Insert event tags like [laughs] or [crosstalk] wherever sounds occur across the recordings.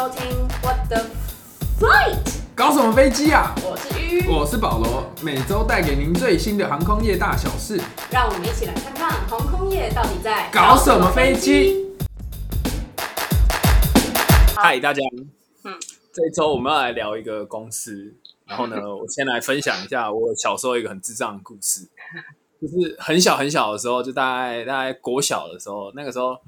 收听 What the Flight，搞什么飞机啊？我是鱼，我是保罗，每周带给您最新的航空业大小事。让我们一起来看看航空业到底在搞什么飞机？嗨，大家，嗯。这一周我们要来聊一个公司，然后呢，[laughs] 我先来分享一下我小时候一个很智障的故事，就是很小很小的时候，就大概大概国小的时候，那个时候，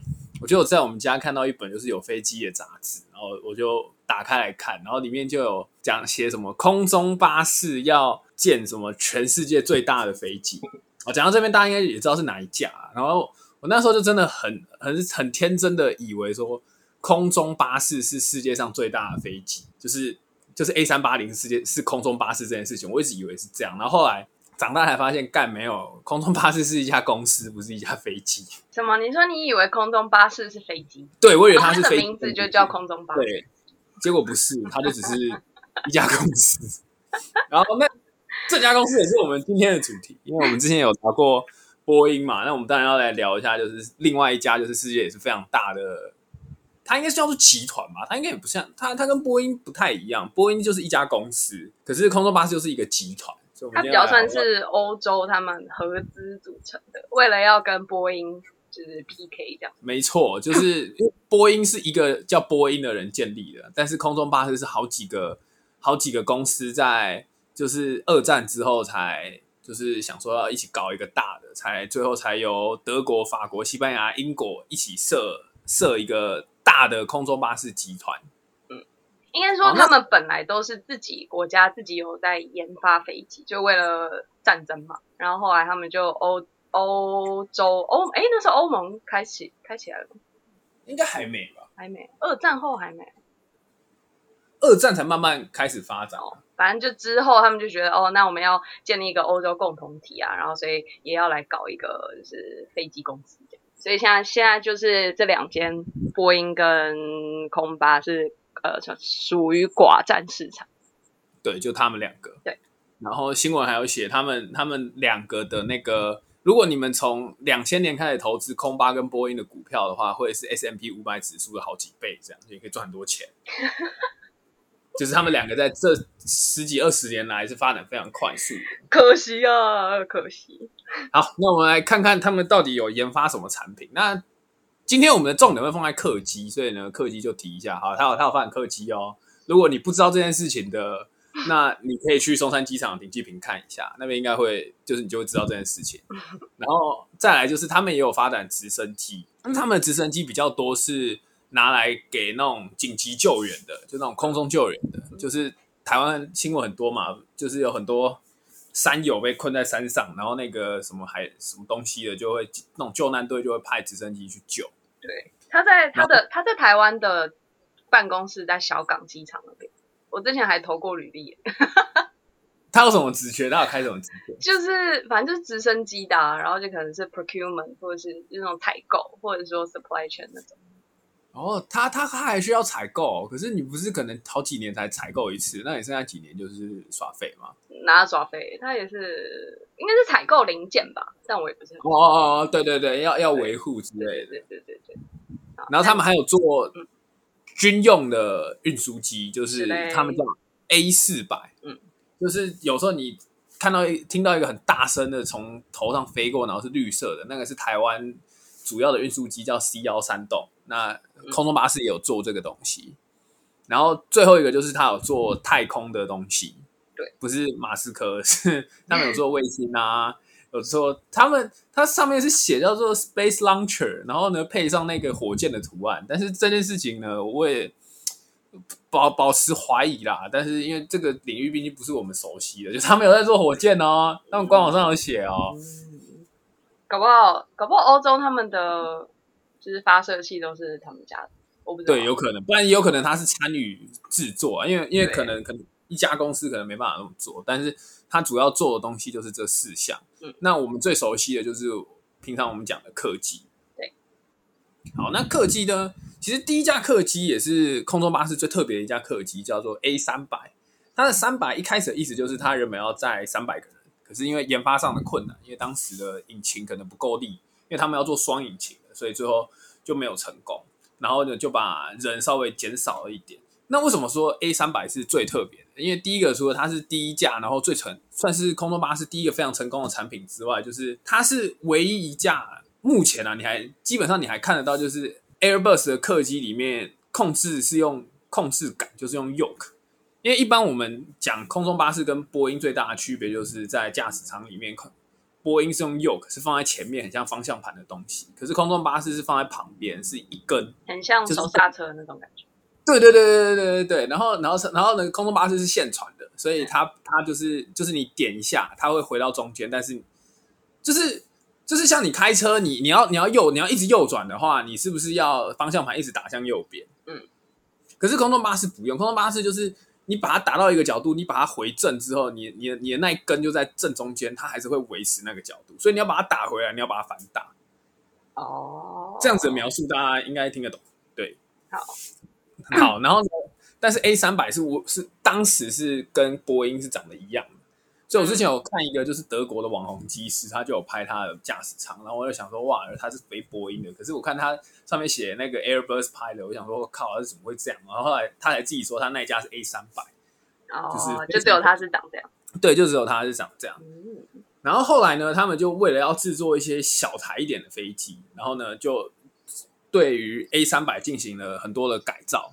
我就有在我们家看到一本就是有飞机的杂志，然后我就打开来看，然后里面就有讲写什么空中巴士要建什么全世界最大的飞机，哦，讲到这边大家应该也知道是哪一架，然后我那时候就真的很很很天真的以为说。空中巴士是世界上最大的飞机，就是就是 A 三八零世界是空中巴士这件事情，我一直以为是这样，然后后来长大才发现，干没有，空中巴士是一家公司，不是一架飞机。什么？你说你以为空中巴士是飞机？对，我以为它是飞机，名字就叫空中巴士。对，结果不是，它就只是一家公司。[laughs] 然后那这家公司也是我们今天的主题，因为我们之前有聊过波音嘛，那我们当然要来聊一下，就是另外一家，就是世界也是非常大的。它应该是叫做集团吧，它应该也不像它，它跟波音不太一样。波音就是一家公司，可是空中巴士就是一个集团，它比较算是欧洲他们合资组成的，为了要跟波音就是 PK 这样。没错，就是 [laughs] 波音是一个叫波音的人建立的，但是空中巴士是好几个好几个公司在就是二战之后才就是想说要一起搞一个大的，才最后才由德国、法国、西班牙、英国一起设设一个大的空中巴士集团。应该说他们本来都是自己国家自己有在研发飞机，就为了战争嘛。然后后来他们就欧欧洲欧哎那时候欧盟开启开起来了吗，应该还没吧？还没，二战后还没。二战才慢慢开始发展。哦反正就之后他们就觉得哦，那我们要建立一个欧洲共同体啊，然后所以也要来搞一个就是飞机公司这样。所以现在现在就是这两间波音跟空巴是呃属于寡占市场。对，就他们两个。对，然后新闻还有写他们他们两个的那个，如果你们从两千年开始投资空巴跟波音的股票的话，会是 S M P 五百指数的好几倍，这样也可以赚很多钱。[laughs] 就是他们两个在这十几二十年来是发展非常快速。可惜啊，可惜。好，那我们来看看他们到底有研发什么产品。那今天我们的重点会放在客机，所以呢，客机就提一下。好，他有他有发展客机哦。如果你不知道这件事情的，那 [laughs] 你可以去松山机场停机坪看一下，那边应该会就是你就会知道这件事情。然后再来就是他们也有发展直升机，那他们的直升机比较多是拿来给那种紧急救援的，就那种空中救援的，就是台湾新闻很多嘛，就是有很多山友被困在山上，然后那个什么还什么东西的，就会那种救难队就会派直升机去救。对，他在他的他在台湾的办公室在小港机场那边，我之前还投过履历耶，[laughs] 他有什么职缺？他有开什么职缺？[laughs] 就是反正就是直升机的、啊，然后就可能是 procurement 或者是那种采购，或者说 supply chain 那种。哦，他他他还需要采购，可是你不是可能好几年才采购一次？那你剩下几年就是耍废吗？拿耍废，他也是应该是采购零件吧，但我也不是很哦哦哦，对对对，要要维护之类的。对对对对。好然后他们还有做嗯军用的运输机，就是他们叫 A 四百，嗯，就是有时候你看到一听到一个很大声的从头上飞过，然后是绿色的，那个是台湾主要的运输机，叫 C 幺三栋。那空中巴士也有做这个东西。然后最后一个就是他有做太空的东西，对，不是马斯克，是他们有做卫星啊，[laughs] 有做他们它上面是写叫做 Space Launcher，然后呢配上那个火箭的图案，但是这件事情呢，我也保保持怀疑啦。但是因为这个领域毕竟不是我们熟悉的，就他们有在做火箭哦，他们官网上有写哦。嗯，搞不好搞不好欧洲他们的就是发射器都是他们家的，我不知道。对，有可能，不然也有可能他是参与制作啊，因为因为可能可能一家公司可能没办法那么做，但是他主要做的东西就是这四项。嗯那我们最熟悉的就是平常我们讲的客机。对，好，那客机呢？其实第一架客机也是空中巴士最特别的一架客机，叫做 A 三百。它的三百一开始的意思就是它原本要载三百个人，可是因为研发上的困难，因为当时的引擎可能不够力，因为他们要做双引擎，所以最后就没有成功。然后呢就把人稍微减少了一点。那为什么说 A 三百是最特别的？因为第一个说它是第一架，然后最成算是空中巴士第一个非常成功的产品之外，就是它是唯一一架目前啊，你还基本上你还看得到，就是 Airbus 的客机里面控制是用控制杆，就是用 yoke。因为一般我们讲空中巴士跟波音最大的区别就是在驾驶舱里面，波音是用 yoke 是放在前面，很像方向盘的东西，可是空中巴士是放在旁边，是一根，很像手刹车的那种感觉。对对对对对对对然后然后然后呢？空中巴士是现传的，所以它它就是就是你点一下，它会回到中间，但是就是就是像你开车，你你要你要右你要一直右转的话，你是不是要方向盘一直打向右边？嗯。可是空中巴士不用，空中巴士就是你把它打到一个角度，你把它回正之后，你你的你的那一根就在正中间，它还是会维持那个角度，所以你要把它打回来，你要把它反打，哦，这样子的描述大家应该听得懂。对，好，好，然后呢？但是 A 三百是我是当时是跟波音是长得一样的，所以我之前有看一个就是德国的网红机师，他就有拍他的驾驶舱，然后我就想说哇，他是飞波音的，可是我看他上面写那个 Airbus pilot，我想说我靠，他怎么会这样？然后后来他才自己说他那一架是 A 三百，哦，就是就只有他是长这样。对，就只有他是长这样。嗯，然后后来呢，他们就为了要制作一些小台一点的飞机，然后呢就对于 A 三百进行了很多的改造，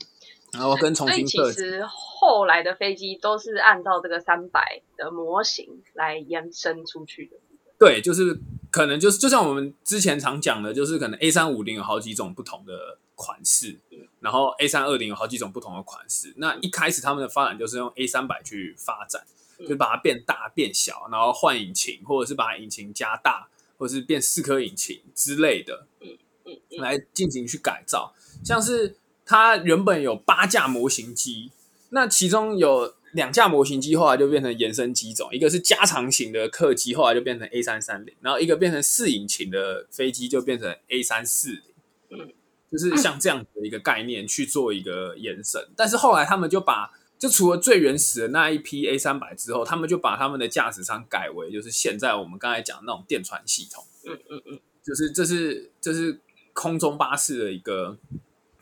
然后跟重新设计。其实后来的飞机都是按照这个三百的模型来延伸出去的。对，就是可能就是就像我们之前常讲的，就是可能 A 三五零有好几种不同的款式，然后 A 三二零有好几种不同的款式。那一开始他们的发展就是用 A 三百去发展，就是把它变大变小，然后换引擎，或者是把引擎加大，或者是变四颗引擎之类的，嗯嗯，来进行去改造。像是它原本有八架模型机，那其中有两架模型机后来就变成延伸机种，一个是加长型的客机，后来就变成 A 三三零，然后一个变成四引擎的飞机就变成 A 三四零，就是像这样子的一个概念去做一个延伸。但是后来他们就把，就除了最原始的那一批 A 三百之后，他们就把他们的驾驶舱改为就是现在我们刚才讲那种电传系统，嗯嗯嗯，就是这是这是空中巴士的一个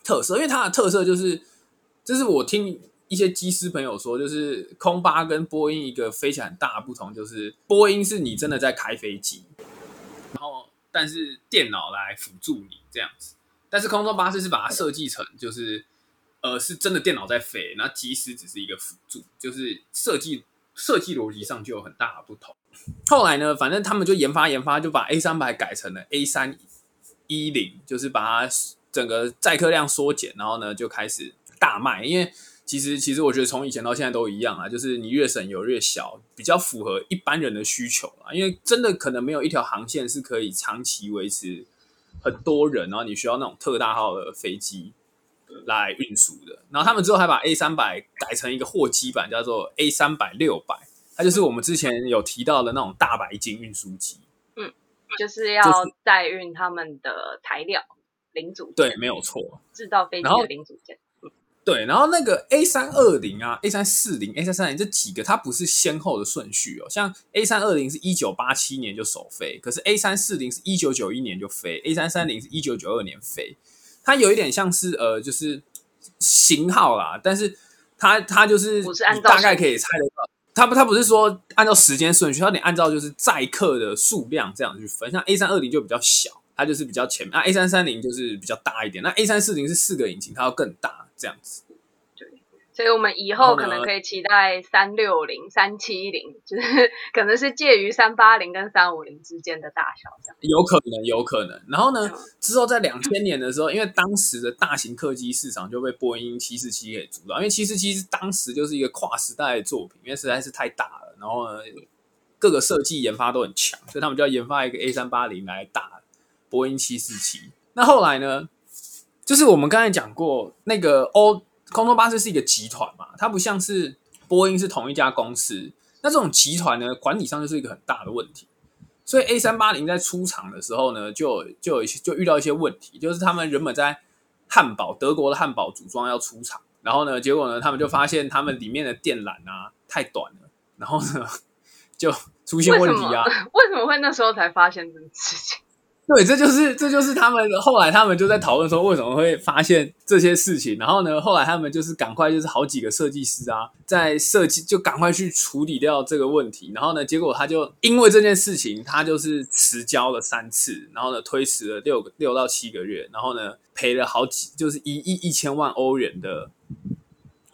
特色，因为它的特色就是，这是我听一些机师朋友说，就是空巴跟波音一个飞起来很大的不同，就是波音是你真的在开飞机，然后但是电脑来辅助你这样子，但是空中巴士是把它设计成就是呃是真的电脑在飞，那机师只是一个辅助，就是设计设计逻辑上就有很大的不同。后来呢，反正他们就研发研发，就把 A 三百改成了 A 三一零，就是把它整个载客量缩减，然后呢就开始大卖。因为其实其实我觉得从以前到现在都一样啊，就是你越省油越小，比较符合一般人的需求啊。因为真的可能没有一条航线是可以长期维持很多人，然后你需要那种特大号的飞机来运输的。然后他们之后还把 A 三百改成一个货机版，叫做 A 三百六百。它就是我们之前有提到的那种大白金运输机，嗯就是要载运他们的材料零组件，对，没有错。制造飞机的零组件。对，然后那个 A 三二零啊，A 三四零、A 三三零这几个，它不是先后的顺序哦。像 A 三二零是一九八七年就首飞，可是 A 三四零是一九九一年就飞，A 三三零是一九九二年飞。它有一点像是呃，就是型号啦，但是它它就是大概可以猜得到。它不，它不是说按照时间顺序，它得按照就是载客的数量这样去分。像 A 三二零就比较小，它就是比较前面；那 A 三三零就是比较大一点。那 A 三四零是四个引擎，它要更大这样子。对所以我们以后可能可以期待三六零、三七零，[laughs] 就是可能是介于三八零跟三五零之间的大小这样。有可能，有可能。然后呢嗯，之后在两千年的时候，因为当时的大型客机市场就被波音七四七给主导，因为七四七是当时就是一个跨时代的作品，因为实在是太大了，然后呢，各个设计研发都很强，所以他们就要研发一个 A 三八零来打波音七四七。那后来呢，就是我们刚才讲过，那个欧空中巴士是一个集团嘛，它不像是波音是同一家公司。那这种集团呢，管理上就是一个很大的问题。所以 A 三八零在出厂的时候呢，就就有一些就遇到一些问题，就是他们原本在汉堡德国的汉堡组装要出厂，然后呢，结果呢，他们就发现他们里面的电缆啊太短了，然后呢 [laughs] 就出现？问题啊。为什么会那时候才发现这个事情？对，这就是这就是他们后来他们就在讨论说为什么会发现这些事情，然后呢，后来他们就是赶快就是好几个设计师啊，在设计就赶快去处理掉这个问题，然后呢，结果他就因为这件事情，他就是迟交了三次，然后呢推迟了六个六到七个月，然后呢赔了好几就是一亿一千万欧元的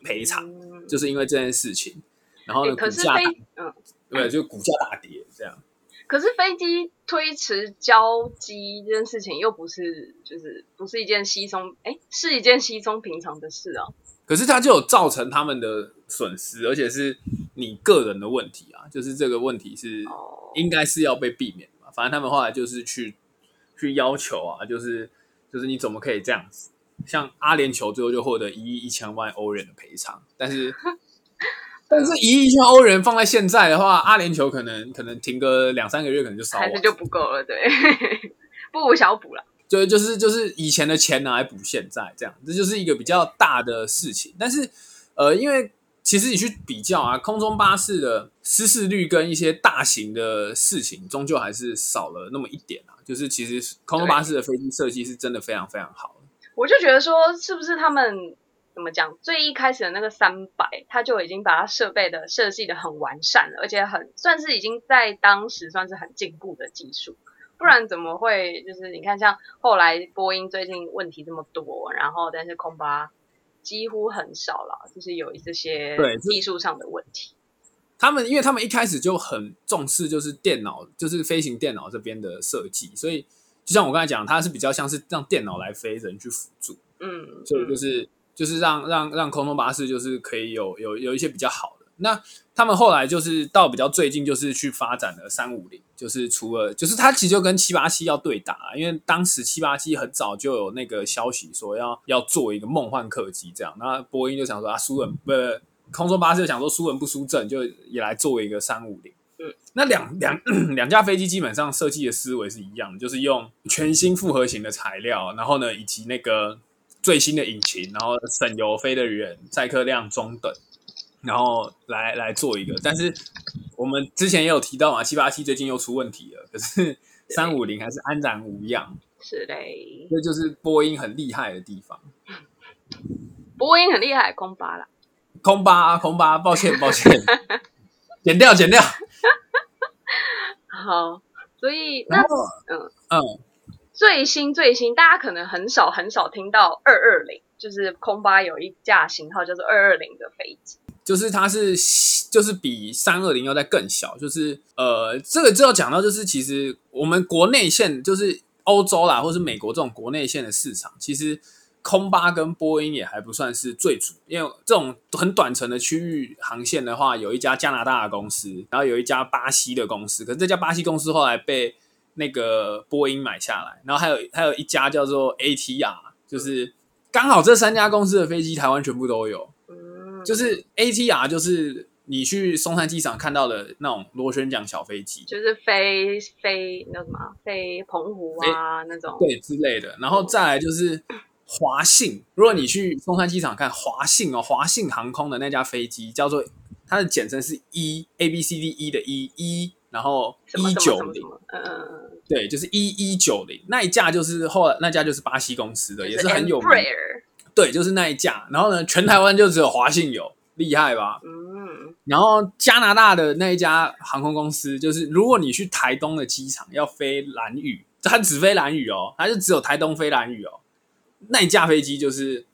赔偿，嗯就是因为这件事情，然后呢可是飞嗯，对，就股价大跌这样。可是飞机推迟交机这件事情又不是就是不是一件稀松哎，是一件稀松平常的事啊。可是它就有造成他们的损失，而且是你个人的问题啊，就是这个问题是哦，应该是要被避免的嘛。反正他们后来就是去去要求啊，就是就是你怎么可以这样子？像阿联酋最后就获得一亿一千万欧元的赔偿，但是但是一亿欧元放在现在的话，阿联酋可能可能停个两三个月可能就烧完还是，就不够了，对，[laughs] 不无小补了。就就是就是以前的钱拿来补现在，这样这就是一个比较大的事情。但是呃，因为其实你去比较啊，空中巴士的失事率跟一些大型的事情，终究还是少了那么一点啊。就是其实空中巴士的飞机设计是真的非常非常好的。我就觉得说，是不是他们怎么讲？最一开始的那个三百，它就已经把它设备的设计的很完善了，而且很算是已经在当时算是很进步的技术。不然怎么会就是你看，像后来波音最近问题这么多，然后但是空巴几乎很少了，就是有这些对技术上的问题。他们因为他们一开始就很重视就是电脑，就是飞行电脑这边的设计，所以就像我刚才讲，它是比较像是让电脑来飞，人去辅助。嗯，所以就是就是让让让空中巴士就是可以有有有一些比较好的。那他们后来就是到比较最近，就是去发展了三五零，就是除了就是它其实就跟七八七要对打，因为当时七八七很早就有那个消息说要要做一个梦幻客机这样，那波音就想说啊输人不空中巴士就想说输人不输阵，就也来做一个三五零。嗯，那两两 [clears throat] 两架飞机基本上设计的思维是一样的，就是用全新复合型的材料，然后呢以及那个最新的引擎，然后省油、飞得远、载客量中等，然后来来做一个。但是我们之前也有提到嘛，七八七最近又出问题了，可是三五零还是安然无恙，是嘞，这就是波音很厉害的地方。波音很厉害，空巴啦。空巴啊，空巴，抱歉抱歉，[laughs] 剪掉剪掉。好，所以那嗯嗯，最新最新，大家可能很少很少听到二二零，就是空巴有一架型号叫做二二零的飞机。就是它是就是比三二零要再更小，就是呃，这个就要讲到，就是其实我们国内线就是欧洲啦，或是美国这种国内线的市场，其实空巴跟波音也还不算是最主，因为这种很短程的区域航线的话，有一家加拿大的公司，然后有一家巴西的公司，可是这家巴西公司后来被那个波音买下来，然后还有还有一家叫做 ATR，就是刚好这三家公司的飞机台湾全部都有。嗯，就是 ATR，就是你去松山机场看到的那种螺旋桨小飞机，就是飞飞那什么飞澎湖啊那种。对之类的。然后再来就是华信，如果你去松山机场看华信哦，华信航空的那架飞机叫做它的简称是 E A B C D E 的 E E，然后一九零嗯对，就是一一九零那一架，就是后来那架就是巴西公司的，也是很有名。对，就是那一架。然后呢，全台湾就只有华信有，厉害吧？嗯，然后加拿大的那一家航空公司，就是如果你去台东的机场要飞蓝屿，它只飞蓝屿哦，它就只有台东飞蓝屿哦。那一架飞机就是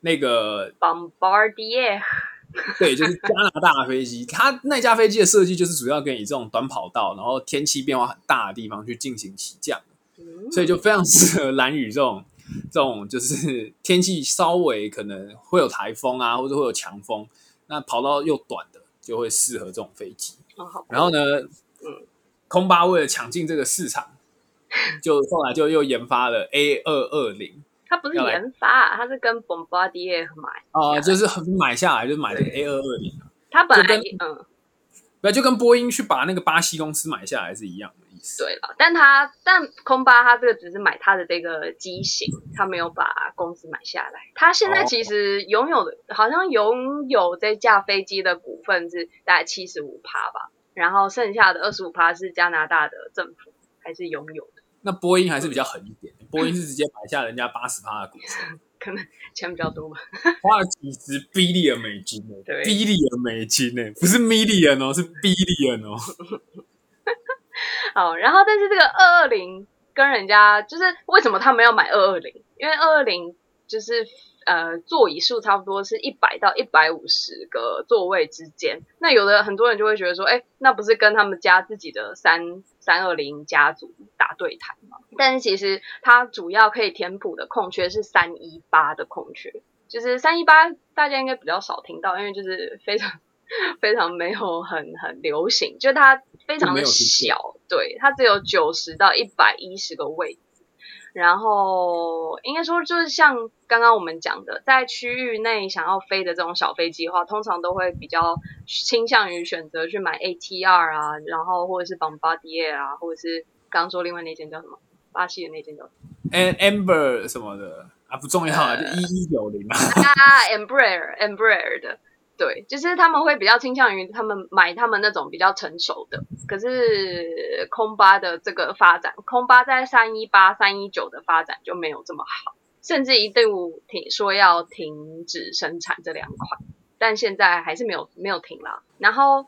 那个 Bombardier 对，就是加拿大的飞机，它那架飞机的设计就是主要给你这种短跑道，然后天气变化很大的地方去进行起降，嗯所以就非常适合蓝雨这种这种就是天气稍微可能会有台风啊，或者会有强风，那跑道又短的就会适合这种飞机。哦然后呢，嗯空巴为了抢进这个市场，就后来就又研发了 A 二二零它不是研发，他是跟 Bombardier 买，啊，就是买下来就买这个 A 二二零，他本来嗯不就跟波音去把那个巴西公司买下来是一样的意思。对了，但他但空巴他这个只是买他的这个机型，他没有把公司买下来。他现在哦其实拥有的，好像拥有这架飞机的股份是大概七十五趴吧，然后剩下的二十五趴是加拿大的政府还是拥有的。那波音还是比较狠一点，波音是直接买下人家八十趴的股份，[laughs] 可能钱比较多吧。花了几十 billion 美金呢欸，billion 美金呢，不是 million 哦，是 billion 哦。[laughs] 好，然后但是这个二二零跟人家就是为什么他们要买二二零？因为二二零就是呃座椅数差不多是一百到一百五十个座位之间。那有的很多人就会觉得说，哎，那不是跟他们家自己的三三二零家族打对台吗？但是其实它主要可以填补的空缺是三一八的空缺，就是三一八大家应该比较少听到，因为就是非常非常没有很很流行，就是它非常的小，对，它只有九十到一百一十个位置。然后应该说，就是像刚刚我们讲的，在区域内想要飞的这种小飞机的话，通常都会比较倾向于选择去买 ATR 啊，然后或者是 Bombardier 啊，或者是刚刚说另外那间叫什么，巴西的那间叫什么 amber 什么的啊，不重要啊，就呃一一九零啊。啊，Embraer Embraer 的，对，就是他们会比较倾向于他们买他们那种比较成熟的。可是空巴的这个发展，空巴在三一八、三一九的发展就没有这么好，甚至一度停说要停止生产这两款，但现在还是没有没有停啦。然后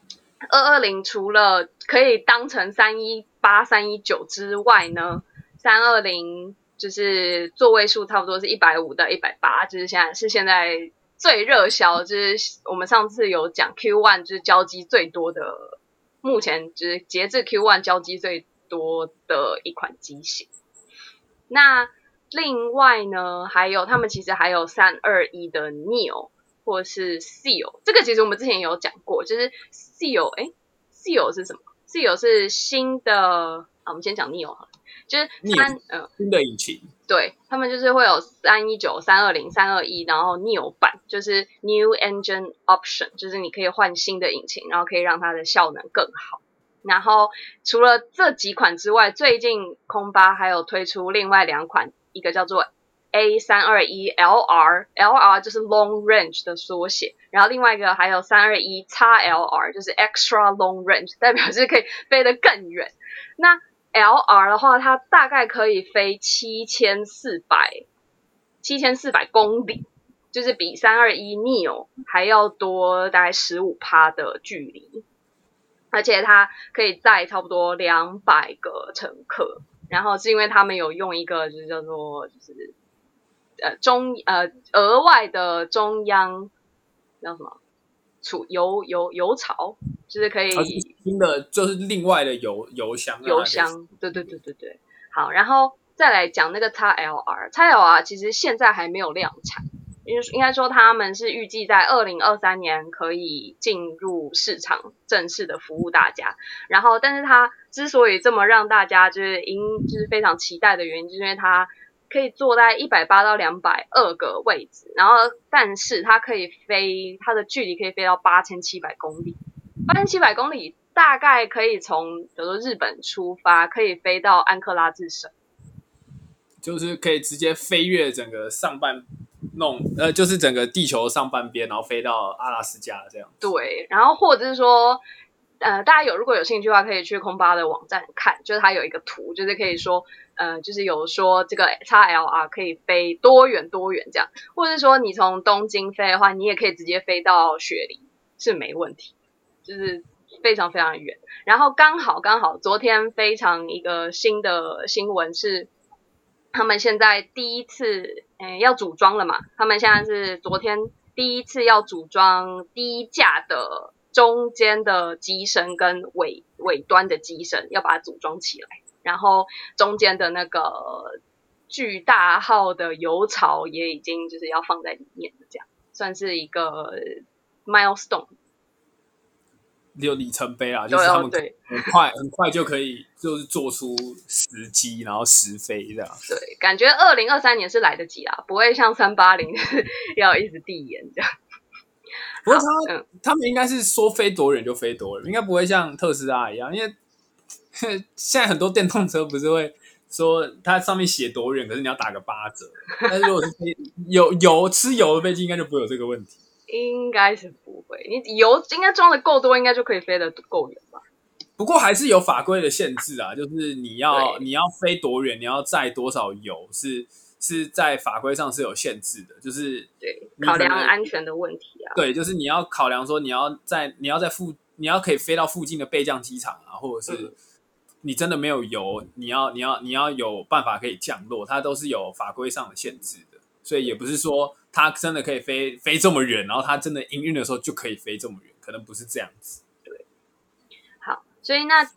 二二零除了可以当成三一八、三一九之外呢，三二零就是座位数差不多是一百五到一百八，就是现在是现在最热销，就是我们上次有讲 Q one 就是交机最多的，目前就是截至 Q one 交机最多的一款机型。那另外呢，还有他们其实还有三二一的 Neo 或是 Seal，这个其实我们之前有讲过，就是 Seal，哎，Seal 是什么？Seal 是新的，啊，我们先讲 Neo 好，就是三，嗯、新的引擎，对他们就是会有三一九、三二零、三二一，然后 new 版就是 New Engine Option，就是你可以换新的引擎，然后可以让它的效能更好。然后除了这几款之外，最近空巴还有推出另外两款，一个叫做 A 三二一 LR，LR 就是 Long Range 的缩写，然后另外一个还有三二一 XLR，就是 Extra Long Range，代表是可以飞得更远。那 LR 的话，它大概可以飞七千四百七千四百公里，就是比三二一 Neo 还要多大概十五趴的距离，而且它可以载差不多两百个乘客。然后是因为他们有用一个就是叫做就是呃中呃额外的中央叫什么储油油油槽，就是可以新的就是另外的油油箱，油箱，对对对对对。好，然后再来讲那个 XLR，XLR 其实现在还没有量产，因为应该说他们是预计在二零二三年可以进入市场，正式的服务大家。然后，但是它之所以这么让大家就是因就是非常期待的原因，就是因为它可以坐在一百八到两百二个位置，然后但是它可以飞，它的距离可以飞到八千七百公里，八千七百公里大概可以从比如说日本出发，可以飞到安克拉治省。就是可以直接飞越整个上半弄，呃，就是整个地球上半边，然后飞到阿拉斯加这样。对，然后或者是说，呃，大家有如果有兴趣的话，可以去空巴的网站看，就是它有一个图，就是可以说，呃，就是有说这个 XLR 可以飞多远多远这样，或者是说你从东京飞的话，你也可以直接飞到雪梨，是没问题，就是非常非常远。然后刚好刚好昨天非常一个新的新闻是。他们现在第一次，嗯，要组装了嘛？他们现在是昨天第一次要组装低价的中间的机身跟尾尾端的机身，要把它组装起来。然后中间的那个巨大号的油槽也已经就是要放在里面的，这样算是一个 milestone。有里程碑啊，就是他们对很快很快就可以就是做出时机，然后实飞这样。对，感觉二零二三年是来得及啊，不会像三八零 [laughs] 要一直递延这样。不过他、嗯他们应该是说飞多远就飞多远，应该不会像特斯拉一样，因为 [laughs] 现在很多电动车不是会说它上面写多远，可是你要打个八折。但是如果是飞有油吃油的飞机，应该就不会有这个问题。应该是不会，你油应该装的够多，应该就可以飞得够远吧？不过还是有法规的限制啊，就是你要你要飞多远，你要载多少油，是是在法规上是有限制的，就是对，考量安全的问题啊。对，就是你要考量说你要在你要在附你要可以飞到附近的备降机场啊，或者是嗯你真的没有油，你要你要你要有办法可以降落，它都是有法规上的限制的，所以也不是说它真的可以飞飞这么远，然后它真的营运的时候就可以飞这么远，可能不是这样子。对好，所以那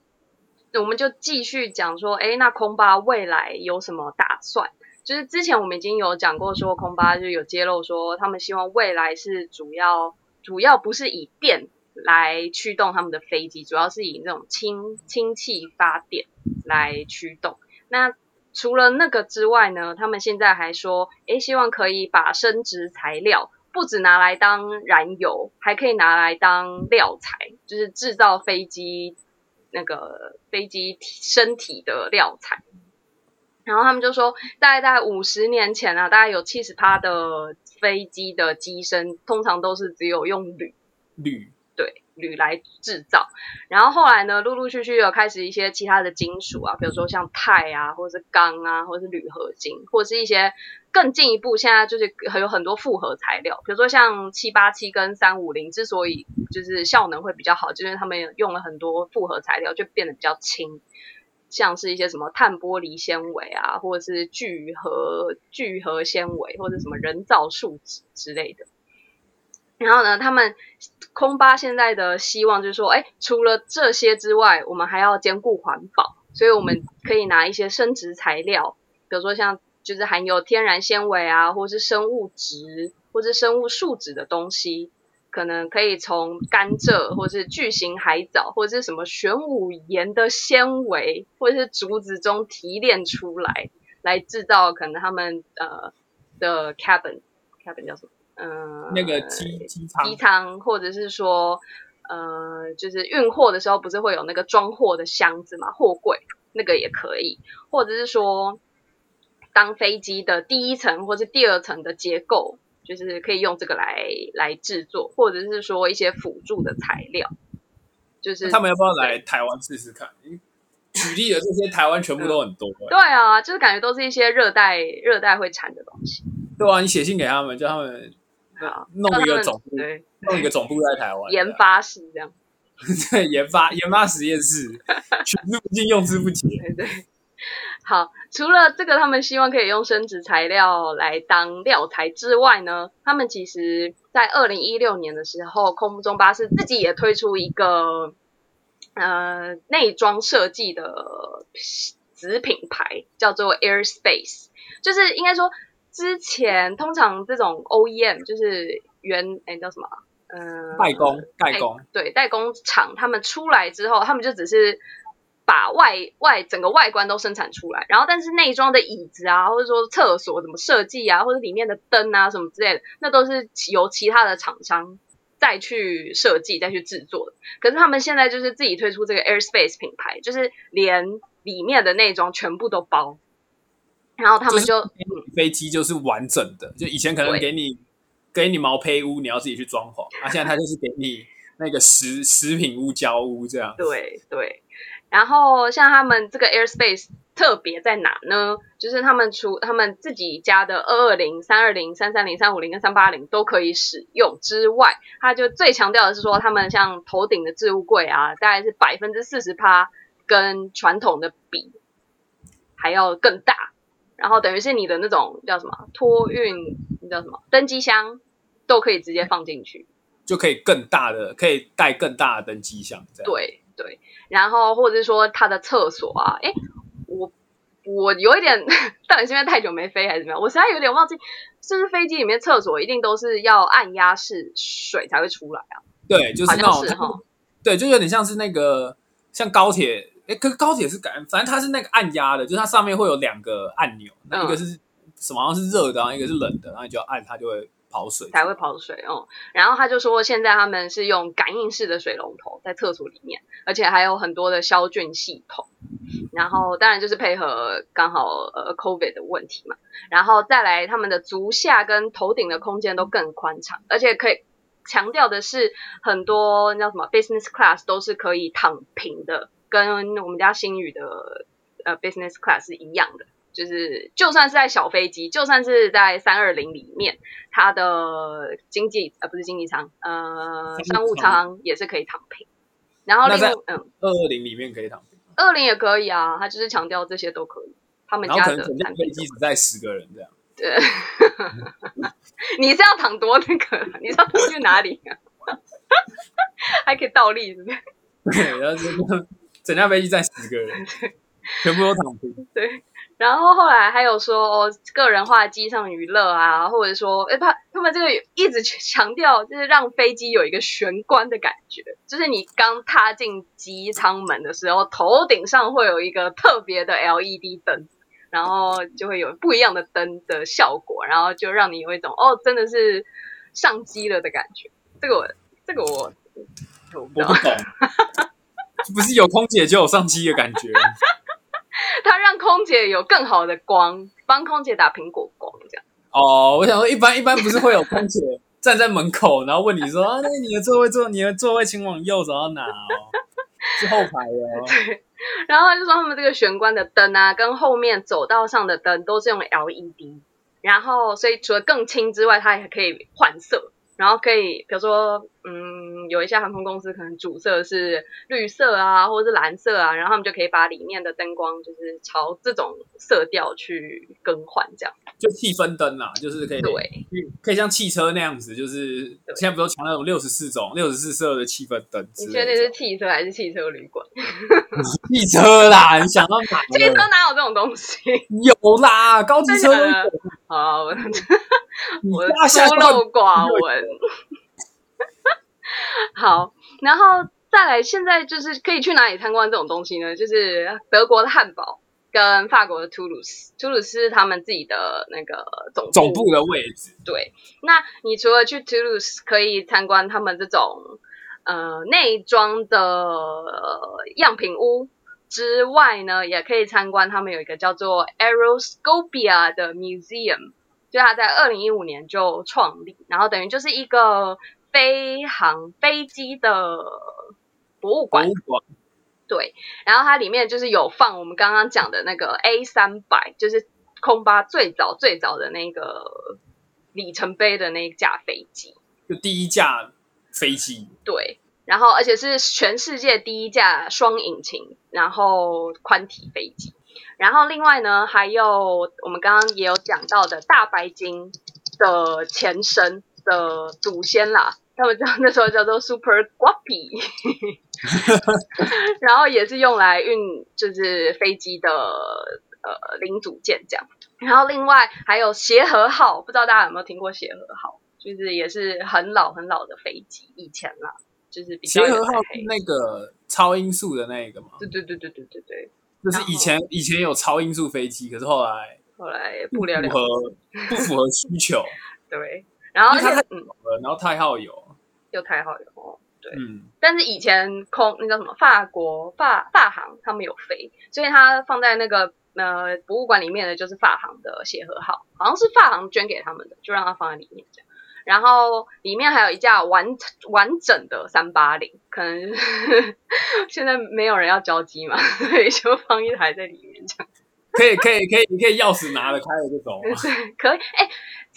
我们就继续讲说，哎，那空巴未来有什么打算？就是之前我们已经有讲过，说空巴就有揭露说，他们希望未来是主要主要不是以电来驱动他们的飞机，主要是以那种氢氢气发电来驱动。那除了那个之外呢，他们现在还说，诶，希望可以把生殖材料不只拿来当燃油，还可以拿来当料材，就是制造飞机那个飞机身体的料材。然后他们就说，大概在五十年前啊，大概有七十趴的飞机的机身，通常都是只有用铝铝铝来制造。然后后来呢，陆陆续续有开始一些其他的金属啊，比如说像钛啊，或者是钢啊，或者是铝合金，或者是一些更进一步，现在就是还有很多复合材料，比如说像七八七跟三五零，之所以就是效能会比较好，就是他们用了很多复合材料，就变得比较轻。像是一些什么碳玻璃纤维啊，或者是聚合聚合纤维，或者什么人造树脂之类的。然后呢，他们空巴现在的希望就是说，哎，除了这些之外，我们还要兼顾环保，所以我们可以拿一些生殖材料，比如说像就是含有天然纤维啊，或是生物质或是生物树脂的东西，可能可以从甘蔗或是巨型海藻或是什么玄武岩的纤维或者是竹子中提炼出来，来制造可能他们呃的 cabin cabin 叫什么？嗯，那个机机舱机舱，或者是说，呃，就是运货的时候不是会有那个装货的箱子嘛，货柜那个也可以，或者是说，当飞机的第一层或是第二层的结构，就是可以用这个来来制作，或者是说一些辅助的材料，就是他们要不要来台湾试试看？举例的这些台湾全部都很多、欸。对啊，就是感觉都是一些热带热带会产的东西，对啊，你写信给他们，叫他们好，[laughs] 弄一个总部，对弄一个总部在台湾，研发室这样。[laughs] 对研发研发实验室，[laughs] 取之不尽，用之不竭。对对。好，除了这个，他们希望可以用生殖材料来当料材之外呢，他们其实在二零一六年的时候，空中巴士自己也推出一个呃内装设计的子品牌，叫做 Airspace，就是应该说之前通常这种 OEM 就是原哎叫什么啊？嗯、代工代工，对代工厂，他们出来之后，他们就只是把外外整个外观都生产出来，然后但是内装的椅子啊，或者说厕所怎么设计啊，或者里面的灯啊什么之类的，那都是由其他的厂商再去设计、再去制作的。可是他们现在就是自己推出这个 Airspace 品牌，就是连里面的内装全部都包，然后他们就、就是飞机就是完整的，就以前可能给你给你毛坯屋，你要自己去装潢，啊，现在他就是给你那个食食品屋、交屋这样。对对，然后像他们这个 Airspace 特别在哪呢？就是他们除他们自己家的二二零、三二零、三三零、三五零跟三八零都可以使用之外，他就最强调的是说，他们像头顶的置物柜啊，大概是百分之四十趴跟传统的比还要更大，然后等于是你的那种叫什么托运，那叫什么登机箱都可以直接放进去。就可以更大的，可以带更大的登机箱，这样。对对，然后或者是说他的厕所啊，哎，我我有一点，[laughs] 到底是因为太久没飞还是怎么样？我实在有点忘记，是不是飞机里面厕所一定都是要按压式水才会出来啊？对，就是好那种哈，对，就有点像是那个像高铁，哎，可是高铁是感，反正它是那个按压的，就是它上面会有两个按钮，那一个嗯是什么？好像是热的，然后一个是冷的，然后你就要按它就会跑水。才会跑水哦。然后他就说，现在他们是用感应式的水龙头在厕所里面，而且还有很多的消菌系统。然后当然就是配合刚好呃 COVID 的问题嘛，然后再来他们的足下跟头顶的空间都更宽敞，而且可以强调的是很多那叫什么 business class 都是可以躺平的，跟我们家新宇的呃 business class 是一样的。就是就算是在小飞机，就算是在三二零里面，它的经济呃不是经济舱，呃商务舱也是可以躺平。然后另那在嗯二二零里面可以躺平，二零也可以啊，他就是强调这些都可以。他们家的可能飞机只载十个人这样。对，[laughs] 你是要躺多那个？[laughs] 你是要躺去哪里、啊？[laughs] 还可以倒立，是不是？对，然后就整架飞机载十个人，[laughs] 全部都躺平。[laughs] 对。然后后来还有说、哦、个人化机上娱乐啊，或者说，哎，他他们这个一直强 [laughs] 调，就是让飞机有一个玄关的感觉，就是你刚踏进机舱门的时候，头顶上会有一个特别的 LED 灯，然后就会有不一样的灯的效果，然后就让你有一种哦，真的是上机了的感觉。这个我，这个我，我不知道我不，懂，不是有空姐就有上机的感觉。[laughs] 他让空姐有更好的光，帮空姐打苹果光，这样。哦，我想说，一般一般不是会有空姐站在门口，然后问你说啊，那你的座位坐，你的座位请往右走到哪哦？是后排的哦。然后他就说他们这个玄关的灯啊，跟后面走道上的灯都是用 LED，然后所以除了更轻之外，它还可以换色，然后可以比如说，嗯，有一些航空公司可能主色是绿色啊，或者是蓝色啊，然后他们就可以把里面的灯光就是朝这种色调去更换，这样。就气氛灯啦，就是可以对，可以像汽车那样子，就是现在不都强调有六十四种、六十四色的气氛灯之你确定是？汽车还是汽车旅馆？[laughs] 汽车啦，你想到哪汽车？哪有这种东西？[laughs] 有啦，高级车。好，我我大下孤陋寡闻。[laughs] 好，然后再来，现在就是可以去哪里参观这种东西呢？就是德国的汉堡跟法国的图鲁斯，图鲁斯是他们自己的那个总总部的位置，对，那你除了去 Toulouse 可以参观他们这种呃内装的、呃、样品屋之外呢，也可以参观他们有一个叫做 Aeroscopia 的 museum，就它在二零一五年就创立，然后等于就是一个飞航飞机的博物馆博物。馆对，然后它里面就是有放我们刚刚讲的那个 A 三百，就是空巴最早最早的那个里程碑的那一架飞机。就第一架飞机，对，然后而且是全世界第一架双引擎，然后宽体飞机。然后另外呢，还有我们刚刚也有讲到的大白鲸的前身的祖先啦，他们叫 [laughs] 那时候叫做 Super Guppy，[laughs] 然后也是用来运就是飞机的呃零组件这样。然后另外还有协和号，不知道大家有没有听过协和号？就是也是很老很老的飞机，以前啦，就是比较协和号那个超音速的那个嘛，对对对对对对对，就是以前以前有超音速飞机，可是后来后来不了了符合不符合需求，[laughs] 对，然后而因为它且嗯，呃然后太号有，又太好有哦，对，嗯，但是以前空那叫什么法国法法航他们有飞，所以他放在那个呃博物馆里面的就是法航的协和号，好像是法航捐给他们的，就让它放在里面这样。然后里面还有一架完完整的三八零，可能是 [laughs] 现在没有人要交机嘛，[laughs] 所以就放一台在里面这样。可以可以可以，你可以钥匙拿了开了就走可以。哎，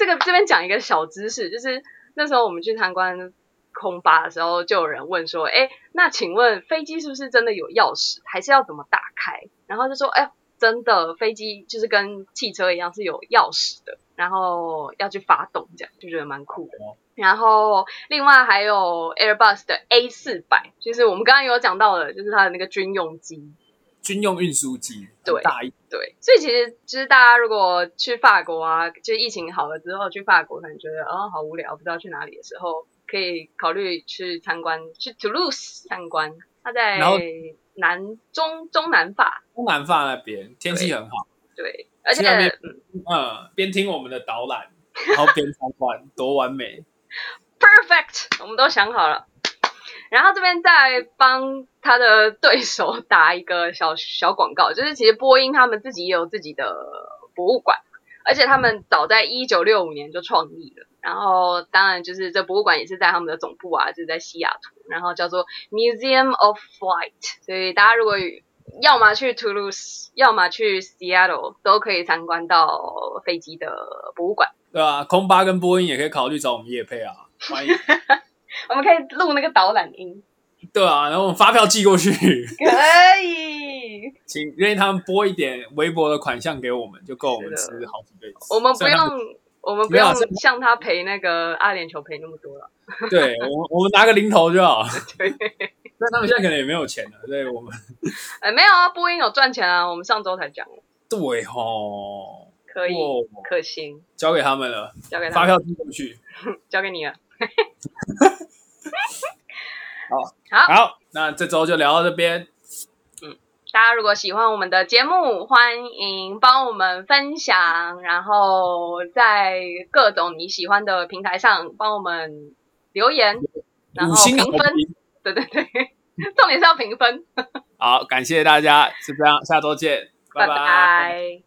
这个这边讲一个小知识，就是那时候我们去参观空巴的时候，就有人问说，哎，那请问飞机是不是真的有钥匙，还是要怎么打开？然后就说，哎，真的，飞机就是跟汽车一样是有钥匙的，然后要去发动，这样就觉得蛮酷的。然后另外还有 Airbus 的 A 四百，就是我们刚刚有讲到的，就是它的那个军用机。军用运输机，对大一对，所以其实就是大家如果去法国啊，就疫情好了之后去法国，可能觉得哦好无聊，不知道去哪里的时候，可以考虑去参观，去 Toulouse 参观。它在南中中南法，中南法那边天气很好，对，而且那边嗯嗯，边听我们的导览，然后边参观，多完美。[laughs] perfect，我们都想好了。然后这边再帮他的对手打一个小小广告，就是其实波音他们自己也有自己的博物馆，而且他们早在一九六五年就创立了，然后当然就是这博物馆也是在他们的总部啊，就是在西雅图，然后叫做 Museum of Flight，所以大家如果要么去 Toulouse，要么去 Seattle，都可以参观到飞机的博物馆。对啊，空巴跟波音也可以考虑找我们叶配啊，欢迎。[laughs] 我们可以录那个导览音，对啊，然后我们发票寄过去，可以。请愿意他们拨一点微薄的款项给我们，就够我们吃好几辈子。我们不用，我们不用这向他赔那个阿联酋赔那么多了。对我们我们拿个零头就好。[laughs] 对，那他们现在可能也没有钱了，所以我们 [laughs] 哎，没有啊，播音有赚钱啊，我们上周才讲，对吼，可以，哦可行，交给他们了，交给他们，发票寄过去。[laughs] 交给你了。好，[laughs] 好，好，那这周就聊到这边。大家如果喜欢我们的节目，欢迎帮我们分享，然后在各种你喜欢的平台上帮我们留言，然后五星评分。评。对对对，[laughs] 重点是要评分。好，感谢大家，是这样，下周见，拜拜拜